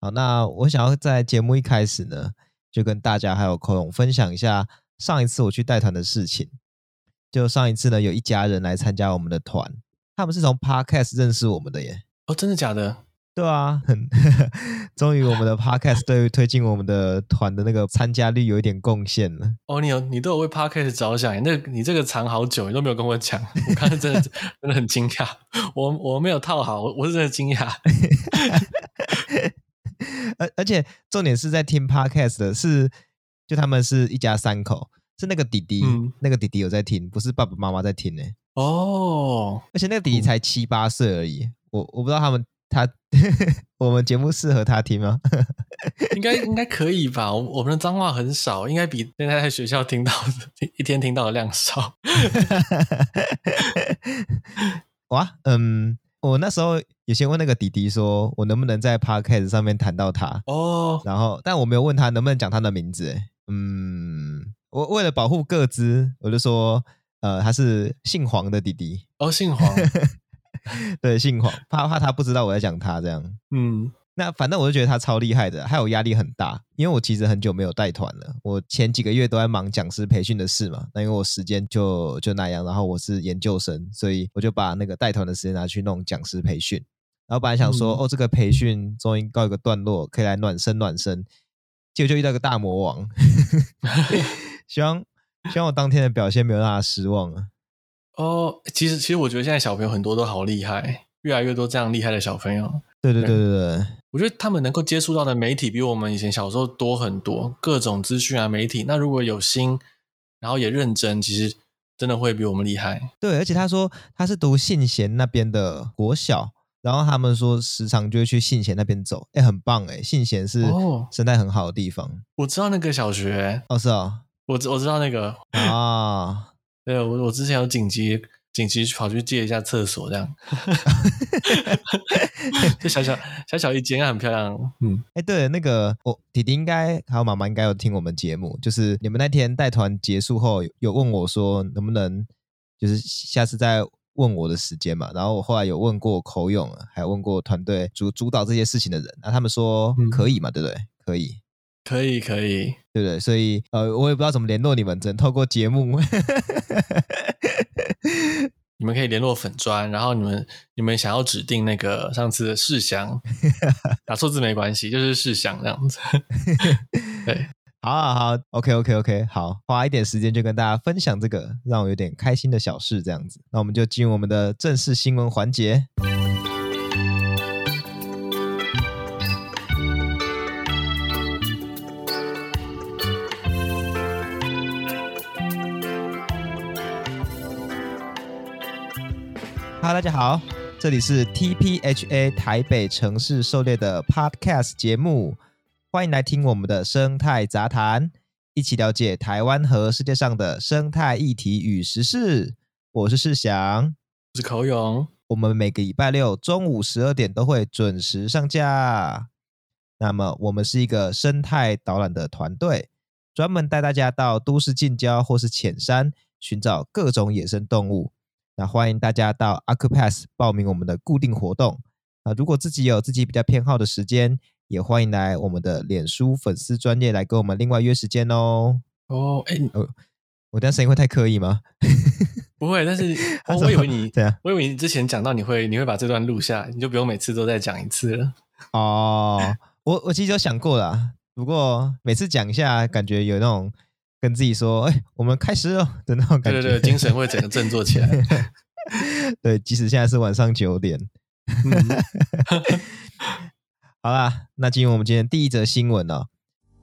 好，那我想要在节目一开始呢，就跟大家还有寇勇分享一下上一次我去带团的事情。就上一次呢，有一家人来参加我们的团，他们是从 Podcast 认识我们的耶。哦，真的假的？对啊，很 终于我们的 Podcast 对于推进我们的团的那个参加率有一点贡献了。哦，你有你都有为 Podcast 着想，那你这个藏好久，你都没有跟我讲，我刚才真的真的很惊讶，我我没有套好，我是真的惊讶。而而且重点是在听 Podcast 的是，就他们是一家三口，是那个弟弟，嗯、那个弟弟有在听，不是爸爸妈妈在听呢。哦，而且那个弟弟才七八岁而已，我我不知道他们他 我们节目适合他听吗？应该应该可以吧？我我们的脏话很少，应该比现在在学校听到的一天听到的量少。哇，嗯。我那时候也先问那个弟弟说，我能不能在 Podcast 上面谈到他哦，然后但我没有问他能不能讲他的名字，嗯，我为了保护各自，我就说，呃，他是姓黄的弟弟哦，姓黄，对，姓黄，怕怕他不知道我在讲他这样，嗯。那反正我就觉得他超厉害的，还有压力很大，因为我其实很久没有带团了，我前几个月都在忙讲师培训的事嘛。那因为我时间就就那样，然后我是研究生，所以我就把那个带团的时间拿去弄讲师培训。然后本来想说，嗯、哦，这个培训终于告一个段落，可以来暖身暖身，结果就遇到一个大魔王。希望希望我当天的表现没有让他失望啊。哦，其实其实我觉得现在小朋友很多都好厉害，越来越多这样厉害的小朋友。对对对对对，我觉得他们能够接触到的媒体比我们以前小时候多很多，各种资讯啊媒体。那如果有心，然后也认真，其实真的会比我们厉害。对，而且他说他是读信贤那边的国小，然后他们说时常就会去信贤那边走，哎，很棒哎，信贤是生态很好的地方。哦，我知道那个小学，哦是哦，我我知道那个啊，对我我之前有紧急。紧急跑去借一下厕所，这样，就小小小小一间，很漂亮。嗯，哎、欸，对，那个我弟弟应该还有妈妈应该有听我们节目，就是你们那天带团结束后有问我说能不能，就是下次再问我的时间嘛。然后我后来有问过口勇，还有问过团队主主导这些事情的人，那他们说可以嘛，嗯、对不对？可以，可以，可以，对不对？所以呃，我也不知道怎么联络你们，只能透过节目。你们可以联络粉砖，然后你们你们想要指定那个上次的事项，打错字没关系，就是事项这样子。对，好好好，OK OK OK，好，花一点时间就跟大家分享这个让我有点开心的小事，这样子。那我们就进入我们的正式新闻环节。哈，大家好，这里是 TPHA 台北城市狩猎的 Podcast 节目，欢迎来听我们的生态杂谈，一起了解台湾和世界上的生态议题与时事。我是世祥，我是口勇，我们每个礼拜六中午十二点都会准时上架。那么，我们是一个生态导览的团队，专门带大家到都市近郊或是浅山，寻找各种野生动物。那欢迎大家到 Accupass 报名我们的固定活动啊！如果自己有自己比较偏好的时间，也欢迎来我们的脸书粉丝专业来跟我们另外约时间哦。哦，哎，哦，我这样声音会太刻意吗？不会，但是我我以为你对啊，我以为你之前讲到你会你会把这段录下，你就不用每次都再讲一次了。哦，我我其实有想过啦，不过每次讲一下，感觉有那种。跟自己说：“哎，我们开始了的那种感觉，对对对，精神会整个振作起来。对，即使现在是晚上九点。嗯、好啦，那进入我们今天第一则新闻哦。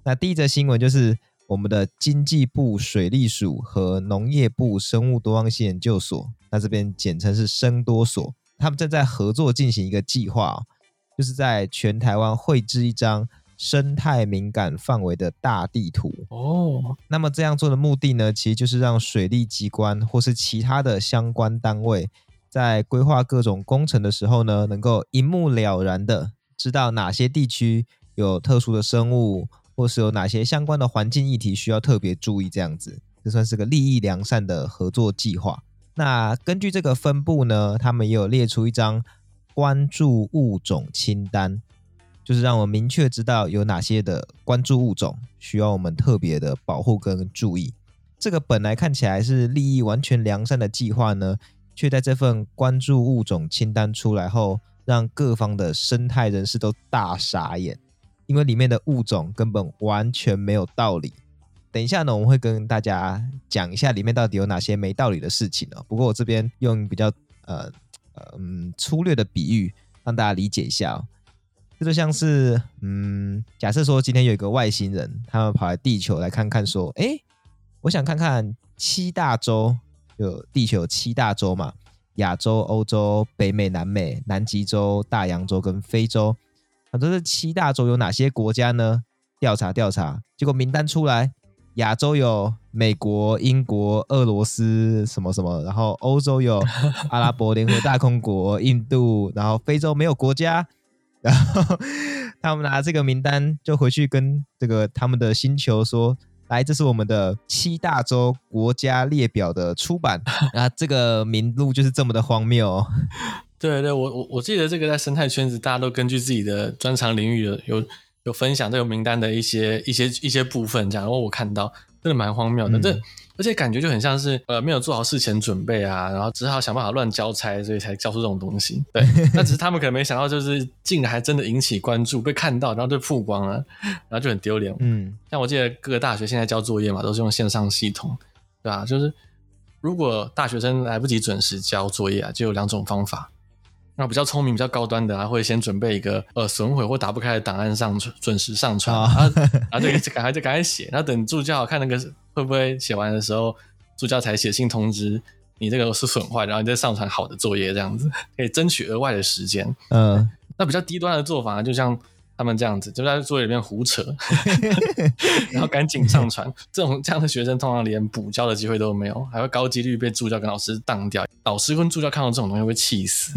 那第一则新闻就是我们的经济部水利署和农业部生物多样性研究所，那这边简称是生多所，他们正在合作进行一个计划哦，就是在全台湾绘制一张。生态敏感范围的大地图哦，那么这样做的目的呢，其实就是让水利机关或是其他的相关单位，在规划各种工程的时候呢，能够一目了然的知道哪些地区有特殊的生物，或是有哪些相关的环境议题需要特别注意。这样子，这算是个利益良善的合作计划。那根据这个分布呢，他们也有列出一张关注物种清单。就是让我们明确知道有哪些的关注物种需要我们特别的保护跟注意。这个本来看起来是利益完全良善的计划呢，却在这份关注物种清单出来后，让各方的生态人士都大傻眼，因为里面的物种根本完全没有道理。等一下呢，我们会跟大家讲一下里面到底有哪些没道理的事情哦。不过我这边用比较呃呃嗯粗略的比喻，让大家理解一下哦。这就像是嗯，假设说今天有一个外星人，他们跑来地球来看看，说，诶，我想看看七大洲，有地球有七大洲嘛，亚洲、欧洲、北美、南美、南极洲、大洋洲跟非洲。那这是七大洲有哪些国家呢？调查调查，结果名单出来。亚洲有美国、英国、俄罗斯什么什么，然后欧洲有阿拉伯联合大公国、印度，然后非洲没有国家，然后 他们拿这个名单就回去跟这个他们的星球说：“来，这是我们的七大洲国家列表的出版。”那这个名录就是这么的荒谬哦。对对，我我我记得这个在生态圈子，大家都根据自己的专长领域有有。有分享这个名单的一些一些一些部分，这样，然后我看到真的蛮荒谬的，嗯、这而且感觉就很像是呃没有做好事前准备啊，然后只好想办法乱交差，所以才交出这种东西。对，那只是他们可能没想到，就是竟然还真的引起关注，被看到，然后就曝光了，然后就很丢脸。嗯，像我记得各个大学现在交作业嘛，都是用线上系统，对吧？就是如果大学生来不及准时交作业啊，就有两种方法。那比较聪明、比较高端的啊，会先准备一个呃损毁或打不开的档案上传，准时上传，然后然后就赶快就赶快写，然后等助教看那个会不会写完的时候，助教才写信通知你这个是损坏，然后你再上传好的作业，这样子可以争取额外的时间。嗯，那比较低端的做法，就像。他们这样子就在作业里面胡扯，然后赶紧上传。这种这样的学生通常连补交的机会都没有，还会高几率被助教跟老师当掉。老师跟助教看到这种东西会气死。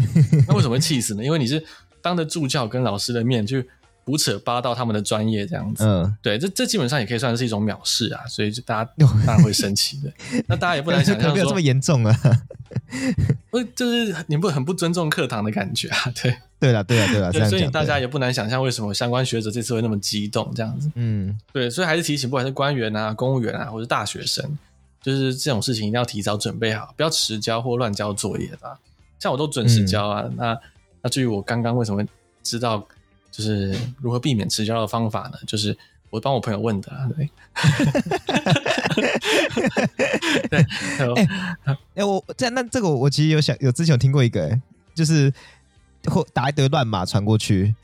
那为什么会气死呢？因为你是当着助教跟老师的面去胡扯八道他们的专业这样子。嗯，对，这这基本上也可以算是一种藐视啊。所以就大家当然会生气的。那大家也不能想象说没有这么严重啊。不，就是你不很不尊重课堂的感觉啊？对。对了，对了，对了，所以大家也不难想象为什么相关学者这次会那么激动，这样子。嗯，对，所以还是提醒，不管是官员啊、公务员啊，或者大学生，就是这种事情一定要提早准备好，不要迟交或乱交作业的。像我都准时交啊。嗯、那那至于我刚刚为什么知道就是如何避免迟交的方法呢？就是我帮我朋友问的、啊。对，对，哎、欸，我这样那这个我其实有想有之前有听过一个，欸，就是。或打一堆乱码传过去，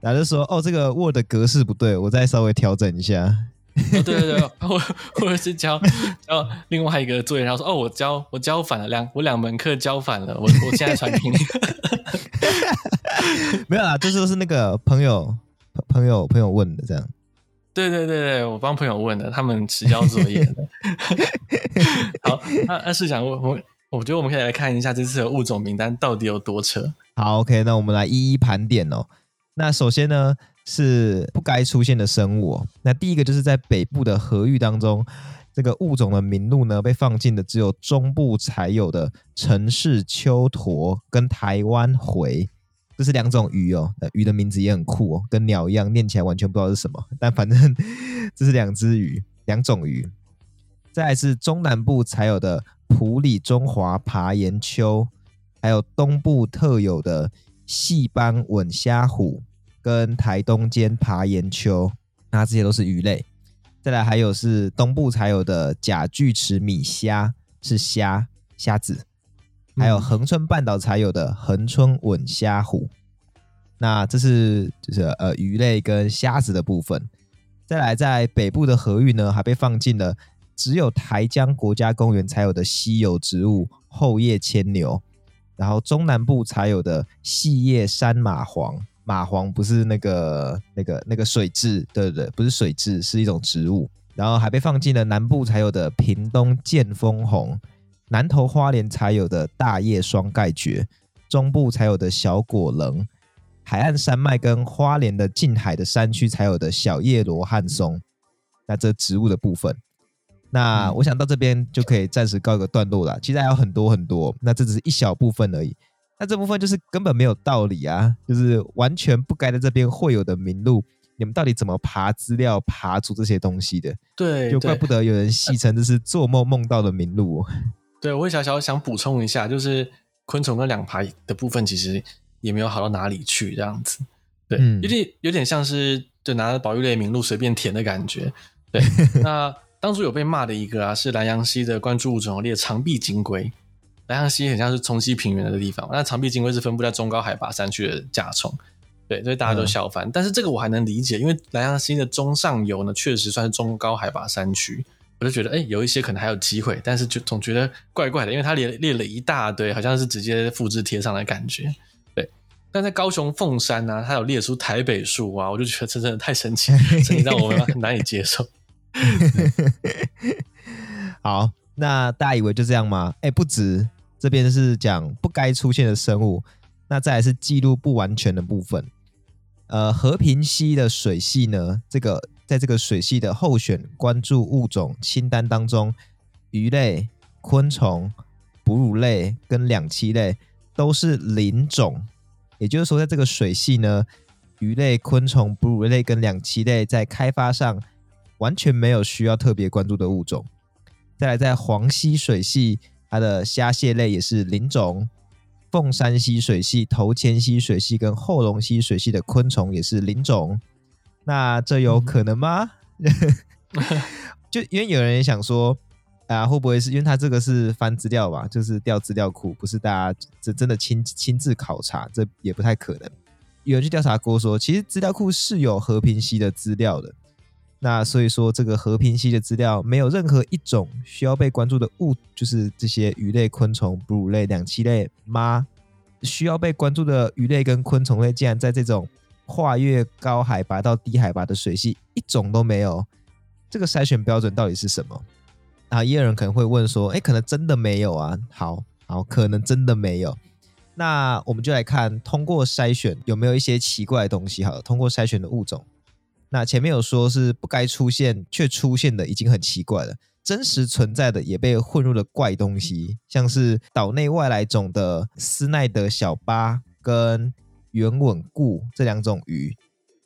然后就说：“哦，这个 Word 格式不对，我再稍微调整一下。哦”对对对，或或者是交交另外一个作业，然后说：“哦，我交我交反了，两我两门课交反了，我我现在传给你。” 没有啊，这就是那个朋友朋友朋友问的这样。对对对对，我帮朋友问的，他们迟交作业的。好，那那是想我我我觉得我们可以来看一下这次的物种名单到底有多扯。好，OK，那我们来一一盘点哦。那首先呢，是不该出现的生物哦。那第一个就是在北部的河域当中，这个物种的名录呢被放进的只有中部才有的城市秋驼跟台湾回，这是两种鱼哦。鱼的名字也很酷哦，跟鸟一样，念起来完全不知道是什么，但反正这是两只鱼，两种鱼。再来是中南部才有的普里中华爬岩鳅。还有东部特有的细斑吻虾虎跟台东间爬岩鳅，那这些都是鱼类。再来还有是东部才有的甲巨齿米虾，是虾虾子。还有恒春半岛才有的恒春吻虾虎，那这是就是呃鱼类跟虾子的部分。再来在北部的河域呢，还被放进了只有台江国家公园才有的稀有植物厚叶牵牛。然后中南部才有的细叶山马黄，麻黄不是那个那个那个水蛭，对对对，不是水蛭，是一种植物。然后还被放进了南部才有的屏东见风红，南投花莲才有的大叶双盖蕨，中部才有的小果棱，海岸山脉跟花莲的近海的山区才有的小叶罗汉松。那这植物的部分。那我想到这边就可以暂时告一个段落了。其实还有很多很多，那这只是一小部分而已。那这部分就是根本没有道理啊，就是完全不该在这边会有的名录。你们到底怎么爬资料、爬出这些东西的？对，就怪不得有人戏称这是做梦梦到的名录。对，我也小小想补充一下，就是昆虫那两爬的部分其实也没有好到哪里去，这样子。对，嗯、有点有点像是就拿着保育类名录随便填的感觉。对，那当初有被骂的一个啊，是南阳溪的关注物种列长臂金龟。兰阳溪很像是冲积平原的地方，那长臂金龟是分布在中高海拔山区的甲虫。对，所以大家都笑翻。嗯、但是这个我还能理解，因为兰阳溪的中上游呢，确实算是中高海拔山区。我就觉得，哎，有一些可能还有机会，但是就总觉得怪怪的，因为它列列了一大堆，好像是直接复制贴上的感觉。对，但在高雄凤山呢、啊，它有列出台北树啊，我就觉得这真的太神奇，神奇让我们难以接受。好，那大家以为就这样吗？哎，不止，这边是讲不该出现的生物，那再来是记录不完全的部分。呃，和平溪的水系呢，这个在这个水系的候选关注物种清单当中，鱼类、昆虫、哺乳类跟两栖类都是零种，也就是说，在这个水系呢，鱼类、昆虫、哺乳类跟两栖类在开发上完全没有需要特别关注的物种。再来，在黄溪水系，它的虾蟹类也是零种。凤山溪水系、头前溪水系跟后龙溪水系的昆虫也是零种，那这有可能吗？就因为有人想说啊，会不会是因为他这个是翻资料吧，就是调资料库，不是大家这真的亲亲自考察，这也不太可能。有人去调查过说，其实资料库是有和平溪的资料的。那所以说，这个和平系的资料没有任何一种需要被关注的物，就是这些鱼类、昆虫、哺乳类、两栖类吗？需要被关注的鱼类跟昆虫类，竟然在这种跨越高海拔到低海拔的水系一种都没有，这个筛选标准到底是什么？啊，也有人可能会问说，哎，可能真的没有啊？好好，可能真的没有。那我们就来看，通过筛选有没有一些奇怪的东西？好，通过筛选的物种。那前面有说是不该出现却出现的，已经很奇怪了。真实存在的也被混入了怪东西，像是岛内外来种的斯奈德小巴跟圆吻固这两种鱼，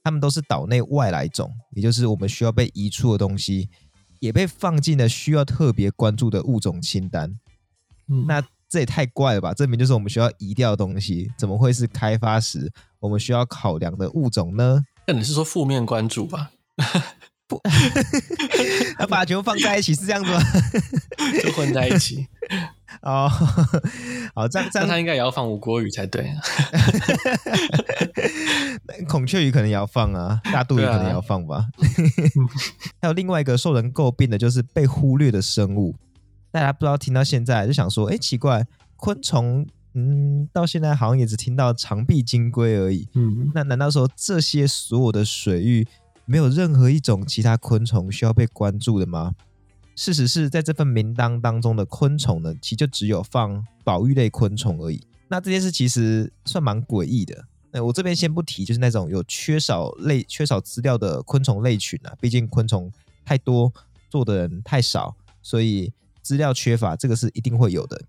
它们都是岛内外来种，也就是我们需要被移出的东西，也被放进了需要特别关注的物种清单。嗯，那这也太怪了吧？证明就是我们需要移掉的东西，怎么会是开发时我们需要考量的物种呢？那你是说负面关注吧？不，他 把球放在一起是这样子吗？就混在一起。哦，好，这样这样他应该也要放吴郭鱼才对。孔雀鱼可能也要放啊，大肚鱼可能也要放吧。啊、还有另外一个受人诟病的就是被忽略的生物，大家不知道听到现在就想说，哎，奇怪，昆虫。嗯，到现在好像也只听到长臂金龟而已。嗯，那难道说这些所有的水域没有任何一种其他昆虫需要被关注的吗？事实是在这份名单当中的昆虫呢，其实就只有放保育类昆虫而已。那这件事其实算蛮诡异的。那我这边先不提，就是那种有缺少类、缺少资料的昆虫类群啊，毕竟昆虫太多，做的人太少，所以资料缺乏，这个是一定会有的。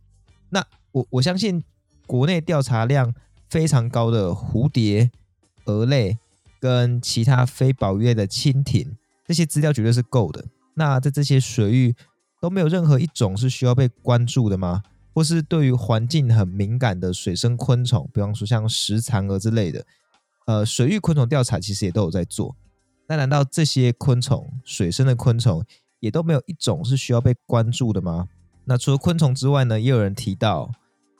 那我我相信。国内调查量非常高的蝴蝶、蛾类跟其他非保育类的蜻蜓，这些资料绝对是够的。那在这些水域都没有任何一种是需要被关注的吗？或是对于环境很敏感的水生昆虫，比方说像石蚕蛾之类的，呃，水域昆虫调查其实也都有在做。那难道这些昆虫，水生的昆虫也都没有一种是需要被关注的吗？那除了昆虫之外呢，也有人提到。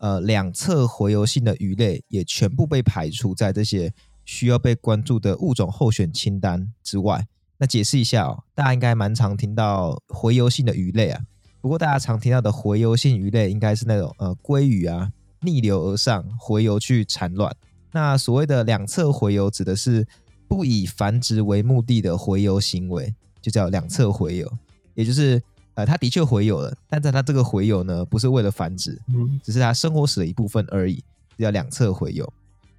呃，两侧洄游性的鱼类也全部被排除在这些需要被关注的物种候选清单之外。那解释一下哦，大家应该蛮常听到洄游性的鱼类啊。不过大家常听到的洄游性鱼类应该是那种呃鲑鱼啊，逆流而上洄游去产卵。那所谓的两侧洄游指的是不以繁殖为目的的洄游行为，就叫两侧洄游，也就是。呃，它的确洄游了，但在它这个洄游呢，不是为了繁殖，嗯，只是它生活史的一部分而已，叫两侧洄游。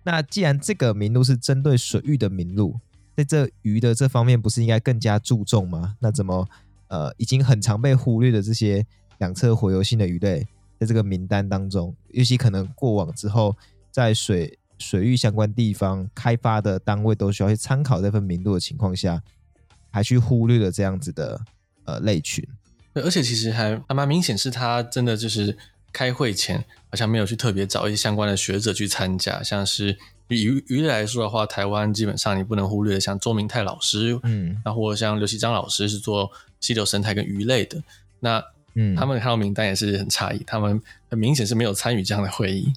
那既然这个名录是针对水域的名录，在这鱼的这方面不是应该更加注重吗？那怎么呃已经很常被忽略的这些两侧洄游性的鱼类，在这个名单当中，尤其可能过往之后在水水域相关地方开发的单位都需要去参考这份名录的情况下，还去忽略了这样子的呃类群。对，而且其实还还蛮明显，是他真的就是开会前好像没有去特别找一些相关的学者去参加，像是以鱼鱼类来说的话，台湾基本上你不能忽略的，像周明泰老师，嗯，那或者像刘锡章老师是做溪流生态跟鱼类的，那嗯，他们看到名单也是很诧异，他们很明显是没有参与这样的会议，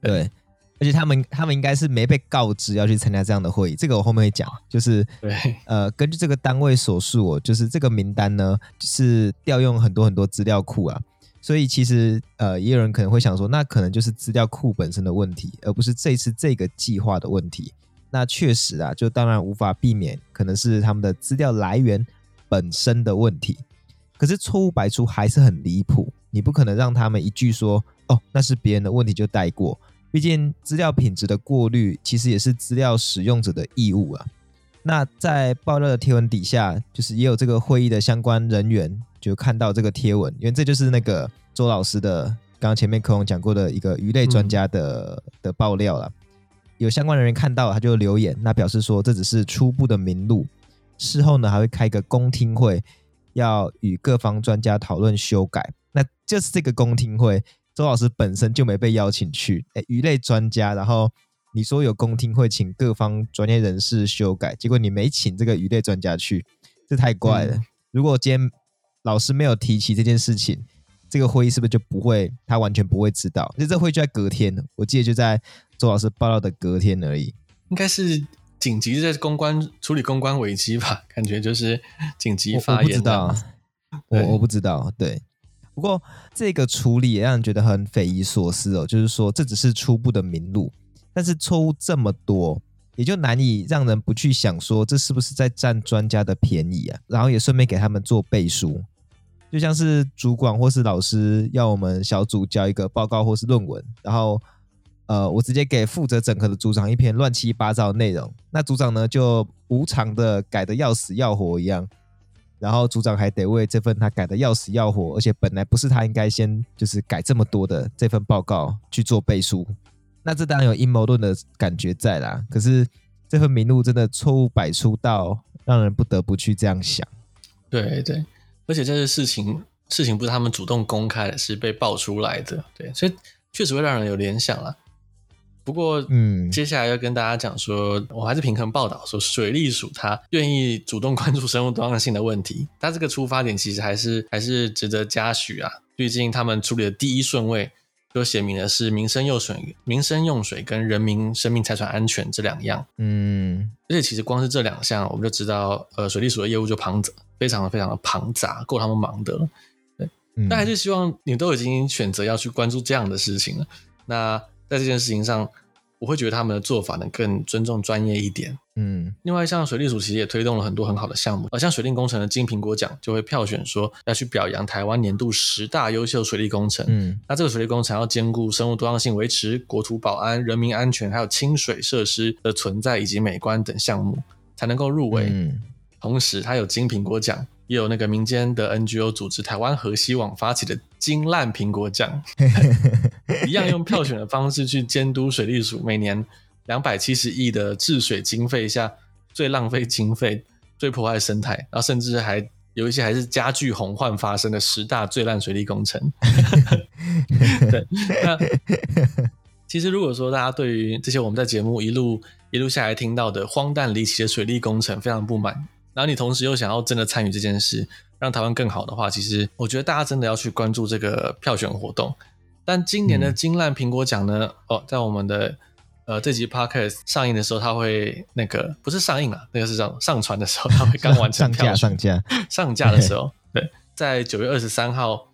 对。对而且他们他们应该是没被告知要去参加这样的会议，这个我后面会讲。就是对，呃，根据这个单位所述，哦，就是这个名单呢，就是调用很多很多资料库啊，所以其实呃，也有人可能会想说，那可能就是资料库本身的问题，而不是这次这个计划的问题。那确实啊，就当然无法避免，可能是他们的资料来源本身的问题。可是错误百出还是很离谱，你不可能让他们一句说哦，那是别人的问题就带过。毕竟资料品质的过滤，其实也是资料使用者的义务啊。那在爆料的贴文底下，就是也有这个会议的相关人员就看到这个贴文，因为这就是那个周老师的刚刚前面科宏讲过的一个鱼类专家的、嗯、的爆料了。有相关人员看到，他就留言，那表示说这只是初步的名录，事后呢还会开一个公听会，要与各方专家讨论修改。那就是这个公听会。周老师本身就没被邀请去，哎，鱼类专家，然后你说有公听会，请各方专业人士修改，结果你没请这个鱼类专家去，这太怪了。嗯、如果今天老师没有提起这件事情，这个会议是不是就不会？他完全不会知道？就这会就在隔天，我记得就在周老师报道的隔天而已。应该是紧急在公关处理公关危机吧？感觉就是紧急发言。我不知道，我我不知道，对。不过这个处理也让人觉得很匪夷所思哦，就是说这只是初步的名录，但是错误这么多，也就难以让人不去想说这是不是在占专家的便宜啊？然后也顺便给他们做背书，就像是主管或是老师要我们小组交一个报告或是论文，然后呃，我直接给负责整合的组长一篇乱七八糟的内容，那组长呢就无偿的改的要死要活一样。然后组长还得为这份他改的要死要活，而且本来不是他应该先就是改这么多的这份报告去做背书，那这当然有阴谋论的感觉在啦。可是这份名录真的错误百出到让人不得不去这样想。对对，而且这些事情事情不是他们主动公开的，是被爆出来的。对，所以确实会让人有联想啦。不过，嗯，接下来要跟大家讲说，我还是平衡报道说，水利署它愿意主动关注生物多样性的问题，它这个出发点其实还是还是值得嘉许啊。毕竟他们处理的第一顺位都写明的是民生用水、民生用水跟人民生命财产安全这两样，嗯，而且其实光是这两项，我们就知道，呃，水利署的业务就庞杂，非常的非常的庞杂，够他们忙的了。对，嗯，但还是希望你都已经选择要去关注这样的事情了，那。在这件事情上，我会觉得他们的做法能更尊重专业一点。嗯，另外像水利署其实也推动了很多很好的项目，而像水利工程的金苹果奖就会票选说要去表扬台湾年度十大优秀水利工程。嗯，那这个水利工程要兼顾生物多样性维持、国土保安、人民安全，还有清水设施的存在以及美观等项目才能够入围。嗯，同时它有金苹果奖。也有那个民间的 NGO 组织台湾河西网发起的金烂苹果奖，一样用票选的方式去监督水利署每年两百七十亿的治水经费下最浪费经费、最破坏生态，然后甚至还有一些还是加剧洪患发生的十大最烂水利工程。对，那其实如果说大家对于这些我们在节目一路一路下来听到的荒诞离奇的水利工程非常不满。然后你同时又想要真的参与这件事，让台湾更好的话，其实我觉得大家真的要去关注这个票选活动。但今年的金烂苹果奖呢？嗯、哦，在我们的呃这集 podcast 上映的时候，它会那个不是上映了，那个是这样上传的时候，它会刚完成上架上架上架的时候，对，在九月二十三号，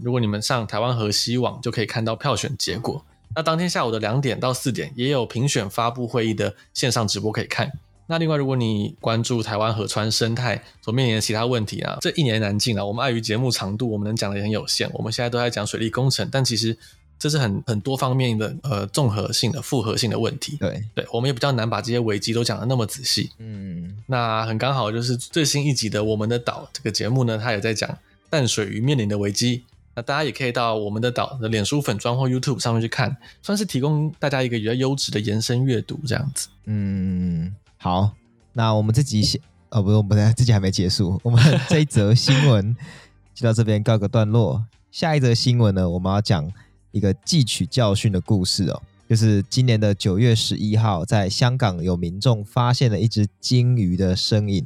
如果你们上台湾河西网就可以看到票选结果。那当天下午的两点到四点，也有评选发布会议的线上直播可以看。那另外，如果你关注台湾河川生态所面临的其他问题啊，这一年难尽啊。我们碍于节目长度，我们能讲的也很有限。我们现在都在讲水利工程，但其实这是很很多方面的呃综合性的复合性的问题。对对，我们也比较难把这些危机都讲的那么仔细。嗯，那很刚好就是最新一集的《我们的岛》这个节目呢，它也在讲淡水鱼面临的危机。那大家也可以到我们的岛的脸书粉专或 YouTube 上面去看，算是提供大家一个比较优质的延伸阅读这样子。嗯，好，那我们这集先，哦，不是，我们这集还没结束，我们这一则新闻 就到这边告个段落。下一则新闻呢，我们要讲一个汲取教训的故事哦。就是今年的九月十一号，在香港有民众发现了一只鲸鱼的身影。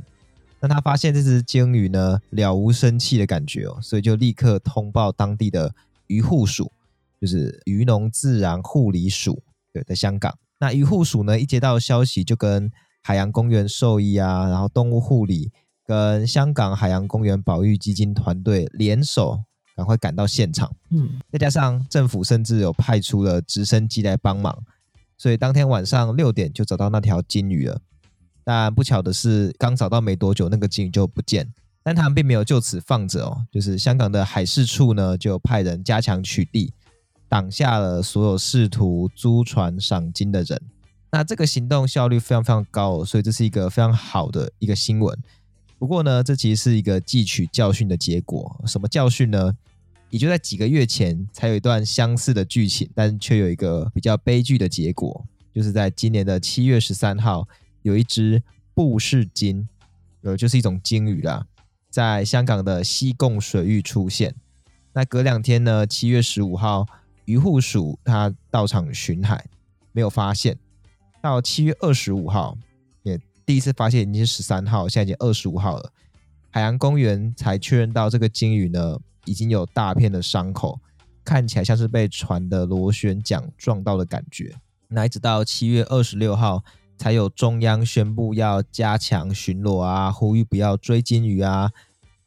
那他发现这只鲸鱼呢，了无生气的感觉哦，所以就立刻通报当地的渔护署，就是渔农自然护理署，对，在香港。那渔护署呢，一接到消息，就跟海洋公园兽医啊，然后动物护理跟香港海洋公园保育基金团队联手。赶快赶到现场，嗯，再加上政府甚至有派出了直升机来帮忙，所以当天晚上六点就找到那条金鱼了。但不巧的是，刚找到没多久，那个金鱼就不见。但他们并没有就此放着哦，就是香港的海事处呢，就派人加强取缔，挡下了所有试图租船赏金的人。那这个行动效率非常非常高，所以这是一个非常好的一个新闻。不过呢，这其实是一个汲取教训的结果。什么教训呢？也就在几个月前，才有一段相似的剧情，但却有一个比较悲剧的结果，就是在今年的七月十三号，有一只布氏鲸，呃，就是一种鲸鱼啦，在香港的西贡水域出现。那隔两天呢，七月十五号，渔护署他到场巡海，没有发现。到七月二十五号，也第一次发现已经是十三号，现在已经二十五号了，海洋公园才确认到这个鲸鱼呢。已经有大片的伤口，看起来像是被船的螺旋桨撞到的感觉。那一直到七月二十六号，才有中央宣布要加强巡逻啊，呼吁不要追鲸鱼啊。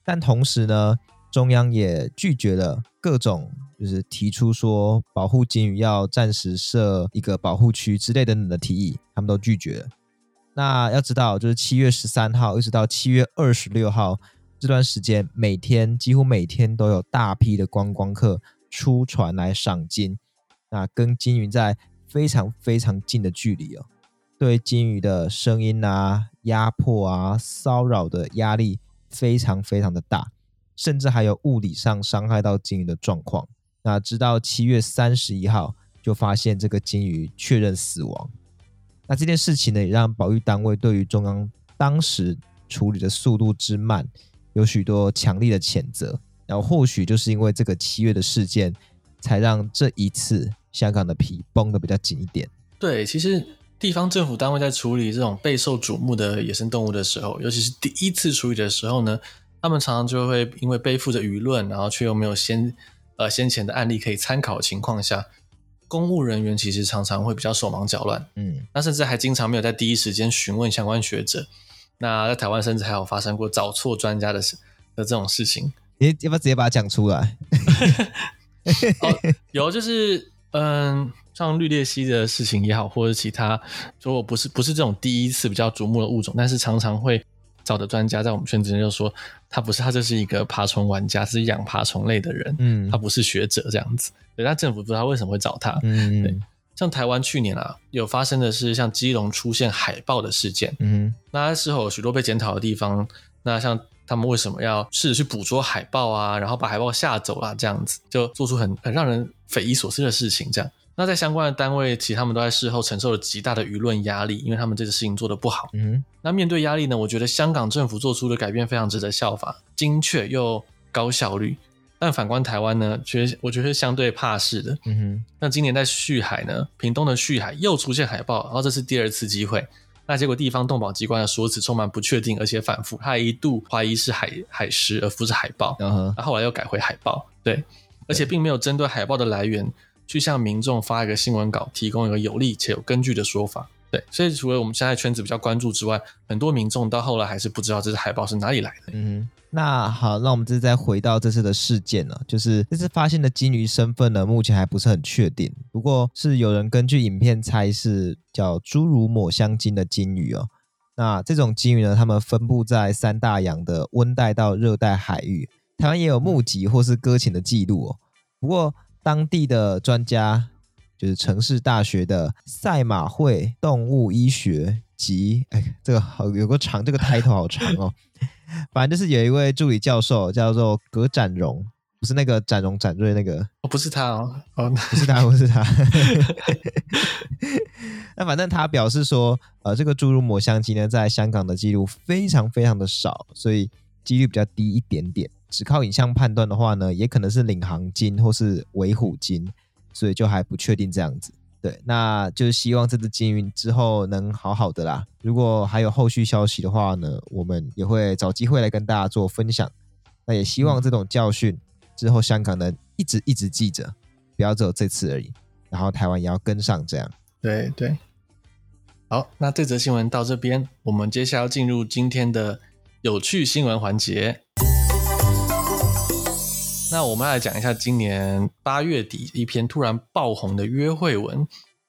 但同时呢，中央也拒绝了各种就是提出说保护鲸鱼要暂时设一个保护区之类等等的提议，他们都拒绝了。那要知道，就是七月十三号一直到七月二十六号。这段时间，每天几乎每天都有大批的观光客出船来赏金，那跟鲸鱼在非常非常近的距离哦，对鲸鱼的声音啊、压迫啊、骚扰的压力非常非常的大，甚至还有物理上伤害到鲸鱼的状况。那直到七月三十一号，就发现这个鲸鱼确认死亡。那这件事情呢，也让保育单位对于中央当时处理的速度之慢，有许多强力的谴责，然后或许就是因为这个七月的事件，才让这一次香港的皮绷得比较紧一点。对，其实地方政府单位在处理这种备受瞩目的野生动物的时候，尤其是第一次处理的时候呢，他们常常就会因为背负着舆论，然后却又没有先呃先前的案例可以参考的情况下，公务人员其实常常会比较手忙脚乱，嗯，那甚至还经常没有在第一时间询问相关学者。那在台湾甚至还有发生过找错专家的事的这种事情，你要不要直接把它讲出来？哦，有就是嗯，像绿鬣蜥的事情也好，或者其他，如果不是不是这种第一次比较瞩目的物种，但是常常会找的专家在我们圈子里就说他不是，他就是一个爬虫玩家，是养爬虫类的人，嗯，他不是学者这样子，对，但政府不知道为什么会找他，嗯，对。像台湾去年啊，有发生的是像基隆出现海豹的事件，嗯，那事后有许多被检讨的地方。那像他们为什么要试着去捕捉海豹啊，然后把海豹吓走啊，这样子就做出很很让人匪夷所思的事情。这样，那在相关的单位，其实他们都在事后承受了极大的舆论压力，因为他们这个事情做得不好。嗯，那面对压力呢，我觉得香港政府做出的改变非常值得效法，精确又高效率。但反观台湾呢，觉得我觉得是相对怕事的。嗯哼，那今年在旭海呢，屏东的旭海又出现海豹，然后这是第二次机会。那结果地方动保机关的说辞充满不确定，而且反复，他一度怀疑是海海狮而不是海豹。嗯哼，那后来又改回海豹。对，而且并没有针对海豹的来源去向民众发一个新闻稿，提供一个有力且有根据的说法。对，所以除了我们现在圈子比较关注之外，很多民众到后来还是不知道这只海豹是哪里来的。嗯。那好，那我们这次再回到这次的事件呢，就是这次发现的鲸鱼身份呢，目前还不是很确定。不过是有人根据影片猜是叫侏儒抹香鲸的鲸鱼哦。那这种鲸鱼呢，它们分布在三大洋的温带到热带海域，台湾也有目击或是搁浅的记录哦。不过当地的专家，就是城市大学的赛马会动物医学及，哎，这个好有个长，这个 title 好长哦。反正就是有一位助理教授叫做葛展荣，不是那个展荣展瑞那个，哦，不是他哦，哦，不是他，不是他。那反正他表示说，呃，这个注入抹香鲸呢，在香港的记录非常非常的少，所以几率比较低一点点。只靠影像判断的话呢，也可能是领航金或是伪虎金，所以就还不确定这样子。对，那就是希望这只金鱼之后能好好的啦。如果还有后续消息的话呢，我们也会找机会来跟大家做分享。那也希望这种教训。之后，香港能一直一直记着，不要只有这次而已。然后台湾也要跟上，这样。对对。好，那这则新闻到这边，我们接下来要进入今天的有趣新闻环节。那我们来讲一下今年八月底一篇突然爆红的约会文。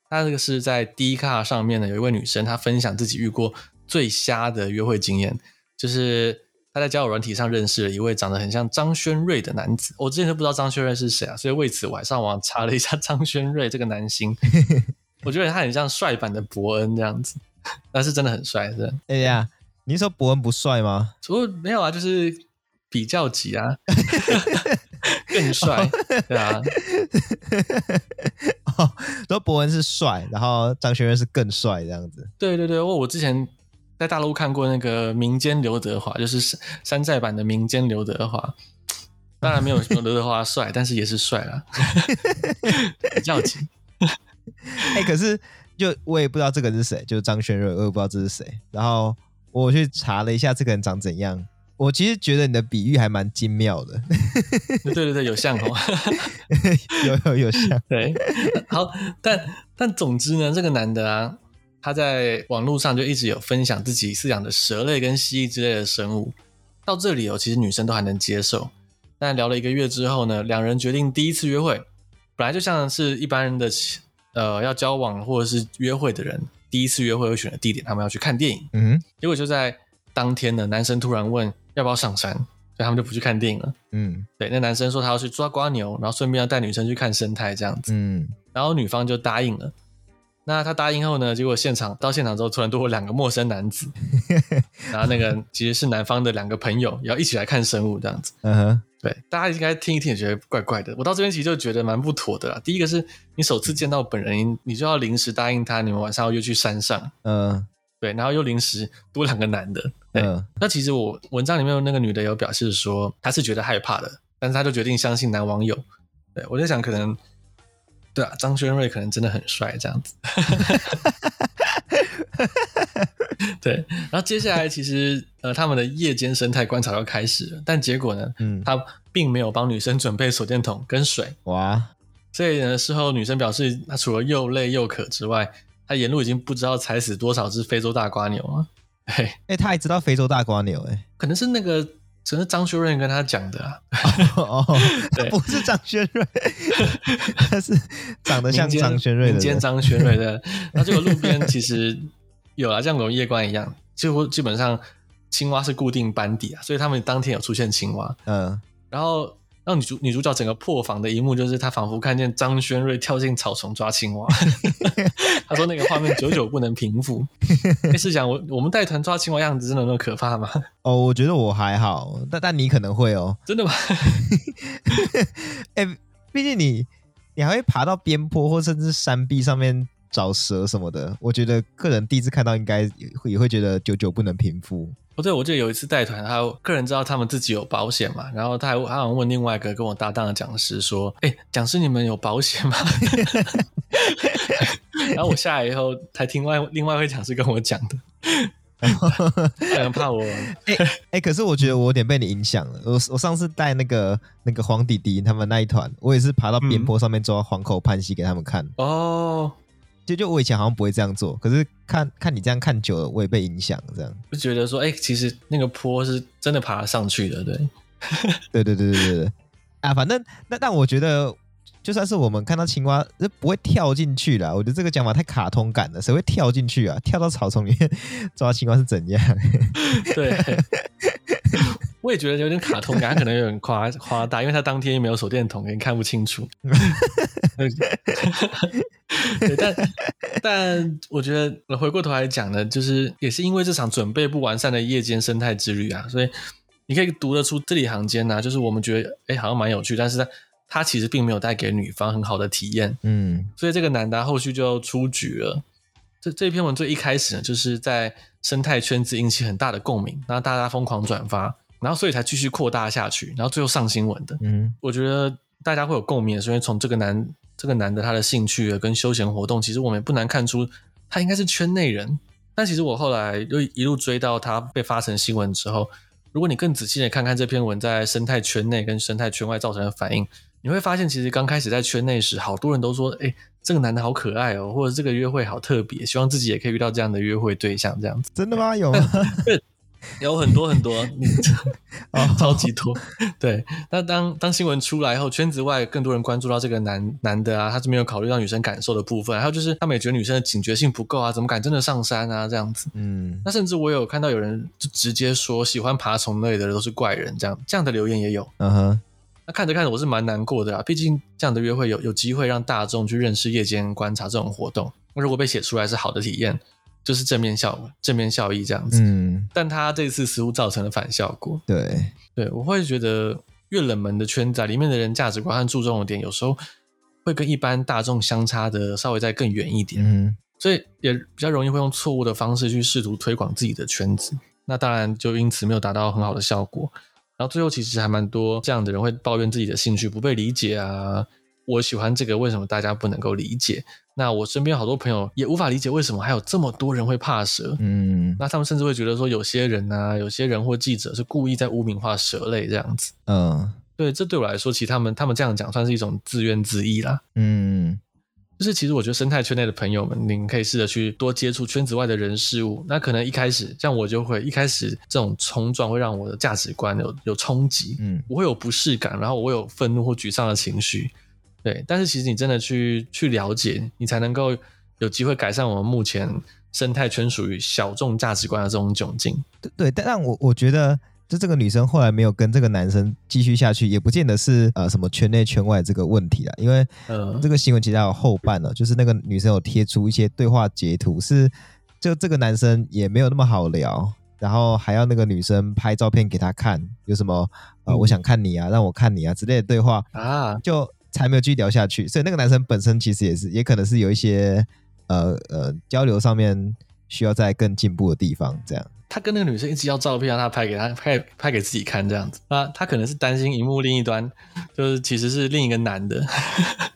它这个是在 D 卡上面呢，有一位女生，她分享自己遇过最瞎的约会经验，就是。她在交友软体上认识了一位长得很像张轩睿的男子，我之前都不知道张轩睿是谁啊，所以为此我还上网查了一下张轩睿这个男星，我觉得他很像帅版的伯恩这样子，但是真的很帅，是。哎呀，你说伯恩不帅吗？我没有啊，就是比较级啊，更帅，对啊。哦，说伯恩是帅，然后张轩睿是更帅这样子。对对对，我我之前。在大陆看过那个民间刘德华，就是山山寨版的民间刘德华，当然没有刘德华帅，但是也是帅啦，比较紧。哎，可是就我也不知道这个是谁，就是张轩睿，我也不知道这是谁。然后我去查了一下这个人长怎样，我其实觉得你的比喻还蛮精妙的。对对对，有像哦，有有有像。对，好，但但总之呢，这个男的啊。他在网络上就一直有分享自己饲养的蛇类跟蜥蜴之类的生物，到这里哦，其实女生都还能接受。但聊了一个月之后呢，两人决定第一次约会，本来就像是一般人的呃要交往或者是约会的人，第一次约会会选的地点，他们要去看电影。嗯，结果就在当天呢，男生突然问要不要上山，所以他们就不去看电影了。嗯，对，那男生说他要去抓瓜牛，然后顺便要带女生去看生态这样子。嗯，然后女方就答应了。那他答应后呢？结果现场到现场之后，突然多了两个陌生男子，然后那个其实是男方的两个朋友，也要一起来看生物这样子。嗯哼，对，大家应该听一听，也觉得怪怪的。我到这边其实就觉得蛮不妥的啦。第一个是你首次见到本人，你就要临时答应他，你们晚上要约去山上。嗯，对，然后又临时多两个男的。嗯，那其实我文章里面那个女的有表示说，她是觉得害怕的，但是她就决定相信男网友。对，我在想可能。对啊，张轩瑞可能真的很帅，这样子。对，然后接下来其实呃，他们的夜间生态观察要开始了，但结果呢，嗯，他并没有帮女生准备手电筒跟水。哇！所以呢，事后女生表示，她除了又累又渴之外，她沿路已经不知道踩死多少只非洲大瓜牛了。哎，哎，他还知道非洲大瓜牛，哎，可能是那个。只是张学润跟他讲的啊，哦，他不是张学润，他是长得像张学润的，民间张学润的。那这个路边其实有啊，像狗夜观一样，几乎基本上青蛙是固定班底啊，所以他们当天有出现青蛙，嗯，然后。让女主女主角整个破防的一幕，就是她仿佛看见张轩瑞跳进草丛抓青蛙。她说那个画面久久不能平复。你试想，我我们带团抓青蛙样子真的那么可怕吗？哦，我觉得我还好，但但你可能会哦。真的吗？哎、欸，毕竟你你还会爬到边坡或甚至山壁上面找蛇什么的。我觉得个人第一次看到，应该也会也会觉得久久不能平复。不对，我记得有一次带团，他客人知道他们自己有保险嘛，然后他还他好像问另外一个跟我搭档的讲师说：“哎，讲师你们有保险吗？” 然后我下来以后才听外另外一位讲师跟我讲的，可能怕我。哎哎，可是我觉得我有点被你影响了。我我上次带那个那个黄弟弟他们那一团，我也是爬到边坡上面抓黄口潘溪给他们看。哦。就就我以前好像不会这样做，可是看看你这样看久了，我也被影响，这样就觉得说，哎、欸，其实那个坡是真的爬上去的，对，对对对对对对，啊，反正那但我觉得，就算是我们看到青蛙，不会跳进去啦。我觉得这个讲法太卡通感了，谁会跳进去啊？跳到草丛里面 抓青蛙是怎样？对。我也觉得有点卡通感，可能有点夸夸大，因为他当天没有手电筒，也看不清楚。对，但但我觉得回过头来讲呢，就是也是因为这场准备不完善的夜间生态之旅啊，所以你可以读得出字里行间呐，就是我们觉得哎好像蛮有趣，但是他他其实并没有带给女方很好的体验，嗯，所以这个男的后续就出局了。这这篇文最一开始呢，就是在生态圈子引起很大的共鸣，然后大家疯狂转发，然后所以才继续扩大下去，然后最后上新闻的。嗯，我觉得大家会有共鸣，所以从这个男这个男的他的兴趣跟休闲活动，其实我们也不难看出他应该是圈内人。但其实我后来又一路追到他被发成新闻之后，如果你更仔细的看看这篇文在生态圈内跟生态圈外造成的反应，你会发现其实刚开始在圈内时，好多人都说，哎。这个男的好可爱哦，或者这个约会好特别，希望自己也可以遇到这样的约会对象，这样子。真的吗？有吗？有很多很多，超级多。对，那当当新闻出来后，圈子外更多人关注到这个男男的啊，他是没有考虑到女生感受的部分，还有就是他们也觉得女生的警觉性不够啊，怎么敢真的上山啊？这样子。嗯。那甚至我有看到有人就直接说，喜欢爬虫类的都是怪人，这样这样的留言也有。嗯哼。那看着看着，我是蛮难过的啊。毕竟这样的约会有有机会让大众去认识夜间观察这种活动。那如果被写出来是好的体验，就是正面效正面效益这样子。嗯。但他这次似乎造成了反效果。对对，我会觉得越冷门的圈子啊里面的人价值观和注重的点，有时候会跟一般大众相差的稍微再更远一点。嗯。所以也比较容易会用错误的方式去试图推广自己的圈子。那当然就因此没有达到很好的效果。然后最后其实还蛮多这样的人会抱怨自己的兴趣不被理解啊，我喜欢这个，为什么大家不能够理解？那我身边好多朋友也无法理解为什么还有这么多人会怕蛇。嗯，那他们甚至会觉得说有些人啊，有些人或记者是故意在污名化蛇类这样子。嗯，对，这对我来说，其实他们他们这样讲算是一种自怨自艾啦。嗯。就是其实我觉得生态圈内的朋友们，您可以试着去多接触圈子外的人事物。那可能一开始像我就会一开始这种冲撞会让我的价值观有有冲击，嗯，我会有不适感，然后我会有愤怒或沮丧的情绪，对。但是其实你真的去去了解，你才能够有机会改善我们目前生态圈属于小众价值观的这种窘境。对对，但但我我觉得。就这个女生后来没有跟这个男生继续下去，也不见得是呃什么圈内圈外这个问题啦，因为这个新闻其实还有后半呢，就是那个女生有贴出一些对话截图，是就这个男生也没有那么好聊，然后还要那个女生拍照片给他看，有什么呃我想看你啊，让我看你啊之类的对话啊，就才没有继续聊下去。所以那个男生本身其实也是也可能是有一些呃呃交流上面需要在更进步的地方，这样。他跟那个女生一直要照片，让他拍给他拍拍给自己看，这样子。啊，他可能是担心荧幕另一端就是其实是另一个男的，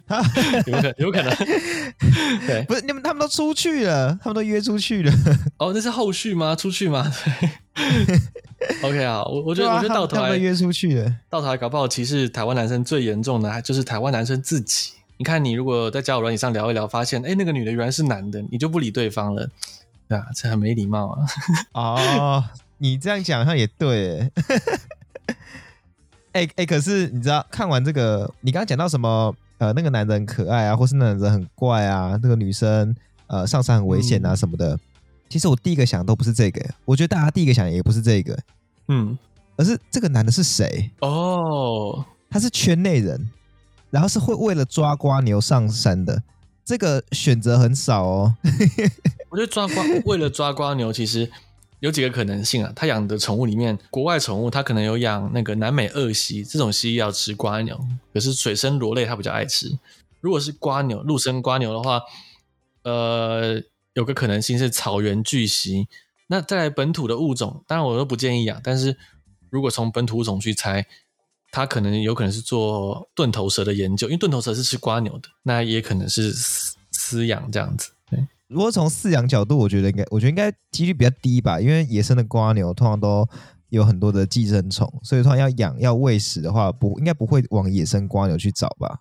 有可有可能。对，不是你们他们都出去了，他们都约出去了。哦，那是后续吗？出去吗？对。OK 啊，我我觉得、啊、我觉得到头来约出去了，到头来搞不好歧视台湾男生最严重的，还就是台湾男生自己。你看，你如果在交友软件上聊一聊，发现哎那个女的原来是男的，你就不理对方了。对 啊，这很没礼貌啊！哦，你这样讲好像也对，哎哎、欸欸，可是你知道，看完这个，你刚刚讲到什么？呃，那个男人很可爱啊，或是那个男人很怪啊，那个女生呃上山很危险啊什么的。嗯、其实我第一个想都不是这个，我觉得大家第一个想也不是这个，嗯，而是这个男的是谁？哦，他是圈内人，然后是会为了抓瓜牛上山的，这个选择很少哦。我觉得抓瓜为了抓瓜牛，其实有几个可能性啊。他养的宠物里面，国外宠物他可能有养那个南美鳄蜥，这种蜥蜴要吃瓜牛，可是水生螺类它比较爱吃。如果是瓜牛，陆生瓜牛的话，呃，有个可能性是草原巨蜥。那再来本土的物种，当然我都不建议养，但是如果从本土物种去猜，它可能有可能是做钝头蛇的研究，因为钝头蛇是吃瓜牛的，那也可能是饲养这样子。对。如果从饲养角度，我觉得应该，我觉得应该几率比较低吧，因为野生的瓜牛通常都有很多的寄生虫，所以通常要养要喂食的话，不应该不会往野生瓜牛去找吧？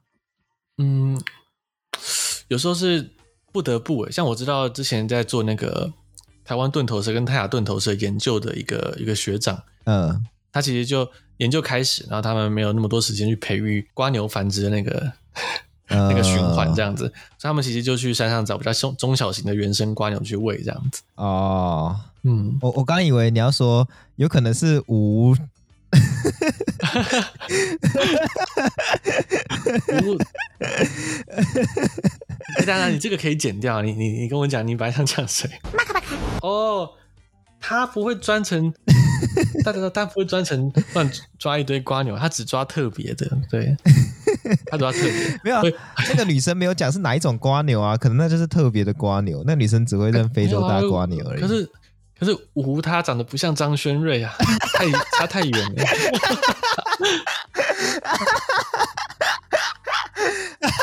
嗯，有时候是不得不诶，像我知道之前在做那个台湾盾头蛇跟泰雅盾头蛇研究的一个一个学长，嗯，他其实就研究开始，然后他们没有那么多时间去培育瓜牛繁殖的那个。那个循环这样子，uh, 所以他们其实就去山上找比较中中小型的原生瓜牛去喂这样子。哦，嗯，我我刚以为你要说有可能是无，无。当然，你这个可以剪掉。你你你跟我讲，你本来想讲谁？马卡巴卡。哦，他不会专程大家说他不会专程乱抓一堆瓜牛，他只抓特别的，对，他抓特别。没有、啊，那个女生没有讲是哪一种瓜牛啊，可能那就是特别的瓜牛。那女生只会认非洲大瓜牛而已。可是，可是五湖他长得不像张轩瑞啊，太差太远了。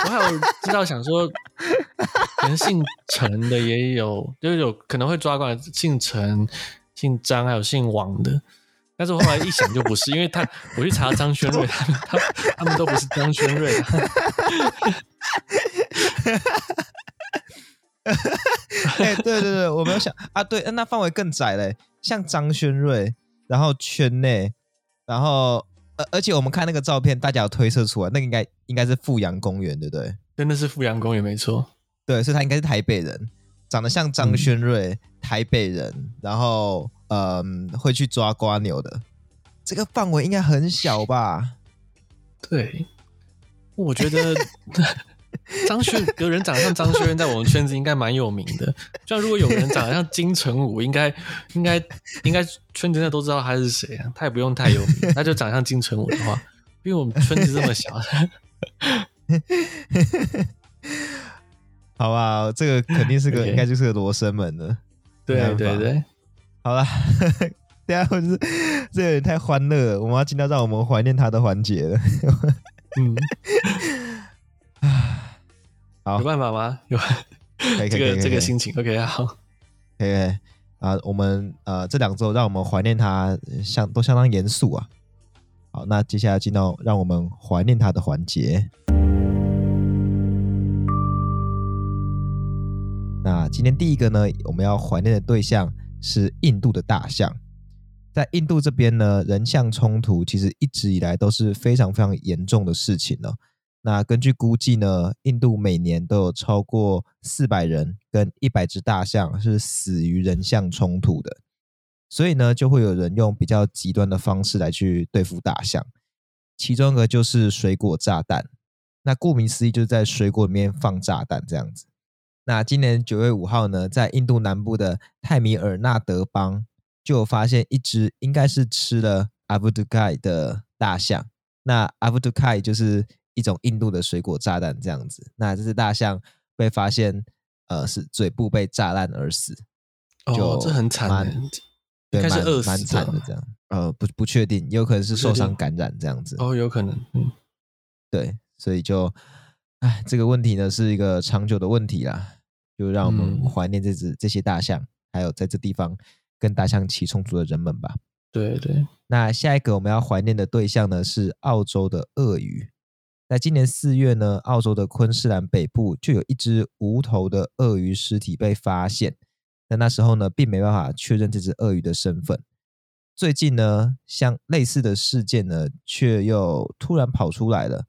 我还有知道想说，连姓陈的也有，就是有可能会抓过来，姓陈、姓张，还有姓王的。但是后来一想就不是，因为他我去查张轩瑞，他他他们都不是张轩睿。哎，对对对，我没有想啊，对，那范围更窄嘞，像张轩瑞，然后圈内，然后。而且我们看那个照片，大家有推测出来，那个应该应该是富阳公园，对不对？真的是富阳公园，没错。对，所以他应该是台北人，长得像张轩瑞，嗯、台北人，然后嗯，会去抓瓜牛的。这个范围应该很小吧？对，我觉得。张轩有人长得像张轩睿，在我们圈子应该蛮有名的。像如果有人长得像金城武，应该应该应该圈子内都知道他是谁啊。他也不用太有名，他就长得像金城武的话，因为我们圈子这么小。好吧，这个肯定是个.应该就是个罗生门了。对对对，好了，等下我是这有点太欢乐了，我们要进到让我们怀念他的环节了。嗯。好，有办法吗？有，可以，这个这个心情，OK，好，OK，啊，我们呃这两周让我们怀念他，相都相当严肃啊。好，那接下来进到让我们怀念他的环节。那今天第一个呢，我们要怀念的对象是印度的大象。在印度这边呢，人象冲突其实一直以来都是非常非常严重的事情了。那根据估计呢，印度每年都有超过四百人跟一百只大象是死于人象冲突的，所以呢，就会有人用比较极端的方式来去对付大象，其中一个就是水果炸弹。那顾名思义，就是在水果里面放炸弹这样子。那今年九月五号呢，在印度南部的泰米尔纳德邦，就有发现一只应该是吃了阿布杜盖的大象。那阿布杜盖就是。一种印度的水果炸弹这样子，那这只大象被发现，呃，是嘴部被炸烂而死，就这很惨，应该是饿死，蛮惨的这样。呃，不不确定，有可能是受伤感染这样子。哦，有可能，嗯，对，所以就，哎，这个问题呢是一个长久的问题啦，就让我们怀念这只这些大象，还有在这地方跟大象起冲突的人们吧。对对，那下一个我们要怀念的对象呢是澳洲的鳄鱼。在今年四月呢，澳洲的昆士兰北部就有一只无头的鳄鱼尸体被发现，但那时候呢，并没办法确认这只鳄鱼的身份。最近呢，像类似的事件呢，却又突然跑出来了。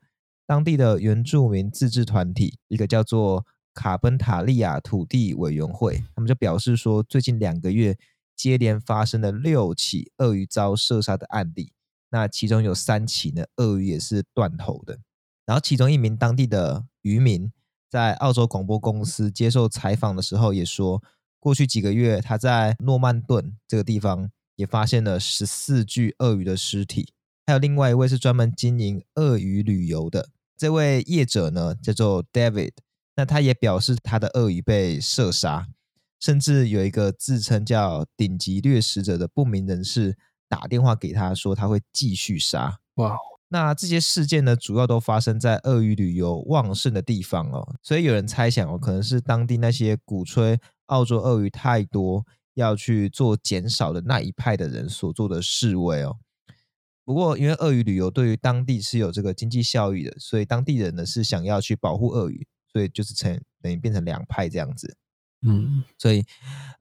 当地的原住民自治团体，一个叫做卡本塔利亚土地委员会，他们就表示说，最近两个月接连发生了六起鳄鱼遭射杀的案例，那其中有三起呢，鳄鱼也是断头的。然后，其中一名当地的渔民在澳洲广播公司接受采访的时候也说，过去几个月他在诺曼顿这个地方也发现了十四具鳄鱼的尸体。还有另外一位是专门经营鳄鱼旅游的这位业者呢，叫做 David。那他也表示他的鳄鱼被射杀，甚至有一个自称叫“顶级掠食者”的不明人士打电话给他说他会继续杀。哇！那这些事件呢，主要都发生在鳄鱼旅游旺盛的地方哦，所以有人猜想哦，可能是当地那些鼓吹澳洲鳄鱼太多，要去做减少的那一派的人所做的示威哦。不过，因为鳄鱼旅游对于当地是有这个经济效益的，所以当地人呢是想要去保护鳄鱼，所以就是成等于变成两派这样子。嗯，所以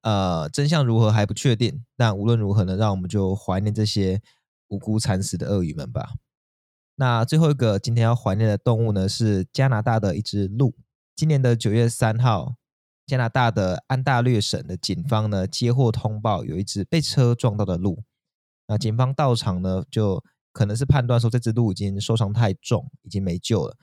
呃，真相如何还不确定，但无论如何呢，让我们就怀念这些无辜惨死的鳄鱼们吧。那最后一个今天要怀念的动物呢，是加拿大的一只鹿。今年的九月三号，加拿大的安大略省的警方呢接获通报，有一只被车撞到的鹿。那警方到场呢，就可能是判断说这只鹿已经受伤太重，已经没救了，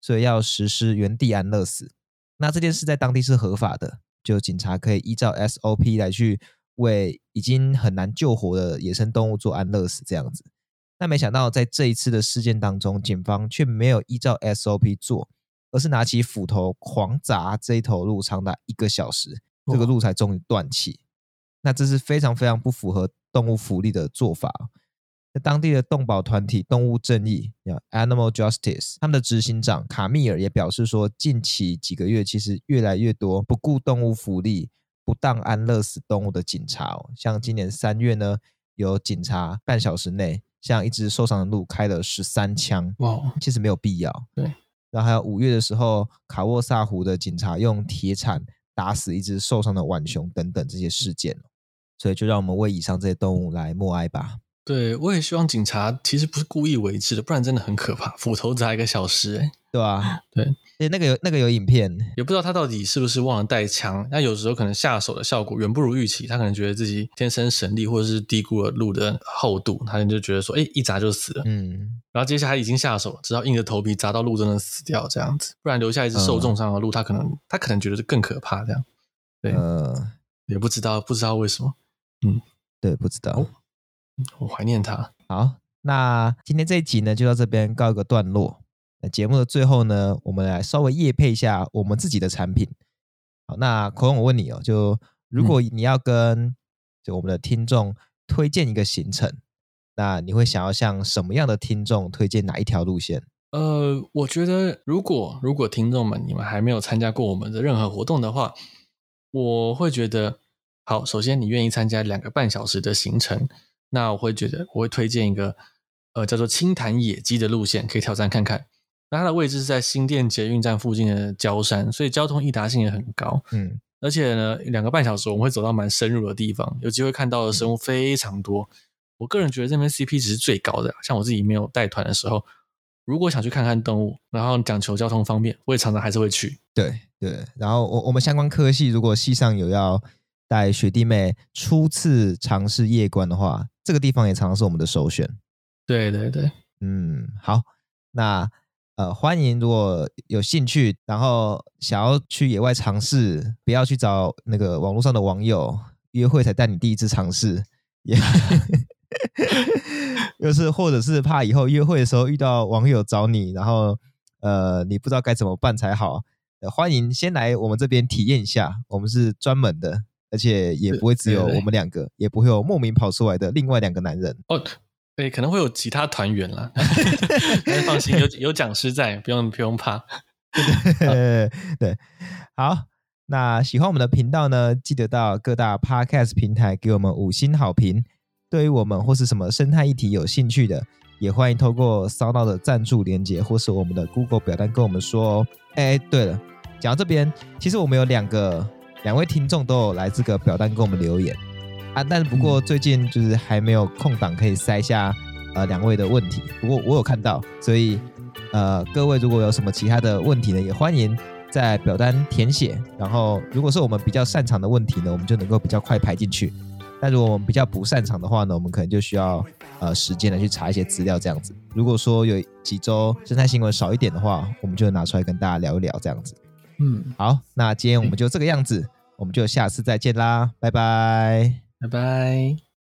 所以要实施原地安乐死。那这件事在当地是合法的，就警察可以依照 SOP 来去为已经很难救活的野生动物做安乐死这样子。但没想到在这一次的事件当中，警方却没有依照 SOP 做，而是拿起斧头狂砸这一头鹿长达一个小时，这个鹿才终于断气。那这是非常非常不符合动物福利的做法。在当地的动保团体动物正义 （Animal Justice） 他们的执行长卡密尔也表示说，近期几个月其实越来越多不顾动物福利、不当安乐死动物的警察哦。像今年三月呢，有警察半小时内向一只受伤的鹿开了十三枪，哇，其实没有必要。对，然后还有五月的时候，卡沃萨湖的警察用铁铲打死一只受伤的浣熊等等这些事件，所以就让我们为以上这些动物来默哀吧。对，我也希望警察其实不是故意为之的，不然真的很可怕。斧头砸一个小时，哎，对吧、啊？对，对，那个有那个有影片，也不知道他到底是不是忘了带枪。那有时候可能下手的效果远不如预期，他可能觉得自己天生神力，或者是低估了鹿的厚度，他就觉得说，哎，一砸就死了。嗯，然后接下来已经下手了，只要硬着头皮砸到鹿真的死掉这样子，不然留下一只受重伤的鹿，嗯、他可能他可能觉得是更可怕这样。对，呃、也不知道不知道为什么。嗯，对，不知道。哦我怀念他。好，那今天这一集呢，就到这边告一个段落。那节目的最后呢，我们来稍微夜配一下我们自己的产品。好，那孔孔，我问你哦，就如果你要跟就我们的听众推荐一个行程，嗯、那你会想要向什么样的听众推荐哪一条路线？呃，我觉得如果如果听众们你们还没有参加过我们的任何活动的话，我会觉得好。首先，你愿意参加两个半小时的行程。那我会觉得，我会推荐一个，呃，叫做清潭野鸡的路线，可以挑战看看。那它的位置是在新店捷运站附近的郊山，所以交通易达性也很高。嗯，而且呢，两个半小时我们会走到蛮深入的地方，有机会看到的生物非常多。嗯、我个人觉得这边 CP 值是最高的。像我自己没有带团的时候，如果想去看看动物，然后讲求交通方便，我也常常还是会去。对对，然后我我们相关科系如果系上有要带学弟妹初次尝试夜观的话。这个地方也常常是我们的首选。对对对，嗯，好，那呃，欢迎如果有兴趣，然后想要去野外尝试，不要去找那个网络上的网友约会才带你第一次尝试，也 就是或者是怕以后约会的时候遇到网友找你，然后呃，你不知道该怎么办才好。呃，欢迎先来我们这边体验一下，我们是专门的。而且也不会只有我们两个，对对对，也不会有莫名跑出来的另外两个男人哦。对，可能会有其他团员啦，但是放心，有有讲师在，不用不用怕。对，对，好，那喜欢我们的频道呢，记得到各大 Podcast 平台给我们五星好评。对于我们或是什么生态议题有兴趣的，也欢迎透过 SoundOn 的赞助连接，或是我们的 Google 表单跟我们说哦。哎，对了，讲到这边，其实我们有两个。两位听众都有来这个表单跟我们留言啊，但是不过最近就是还没有空档可以塞下呃两位的问题。不过我有看到，所以呃各位如果有什么其他的问题呢，也欢迎在表单填写。然后如果是我们比较擅长的问题呢，我们就能够比较快排进去。但如果我们比较不擅长的话呢，我们可能就需要呃时间来去查一些资料这样子。如果说有几周生态新闻少一点的话，我们就拿出来跟大家聊一聊这样子。嗯，好，那今天我们就这个样子，我们就下次再见啦，拜拜，拜拜。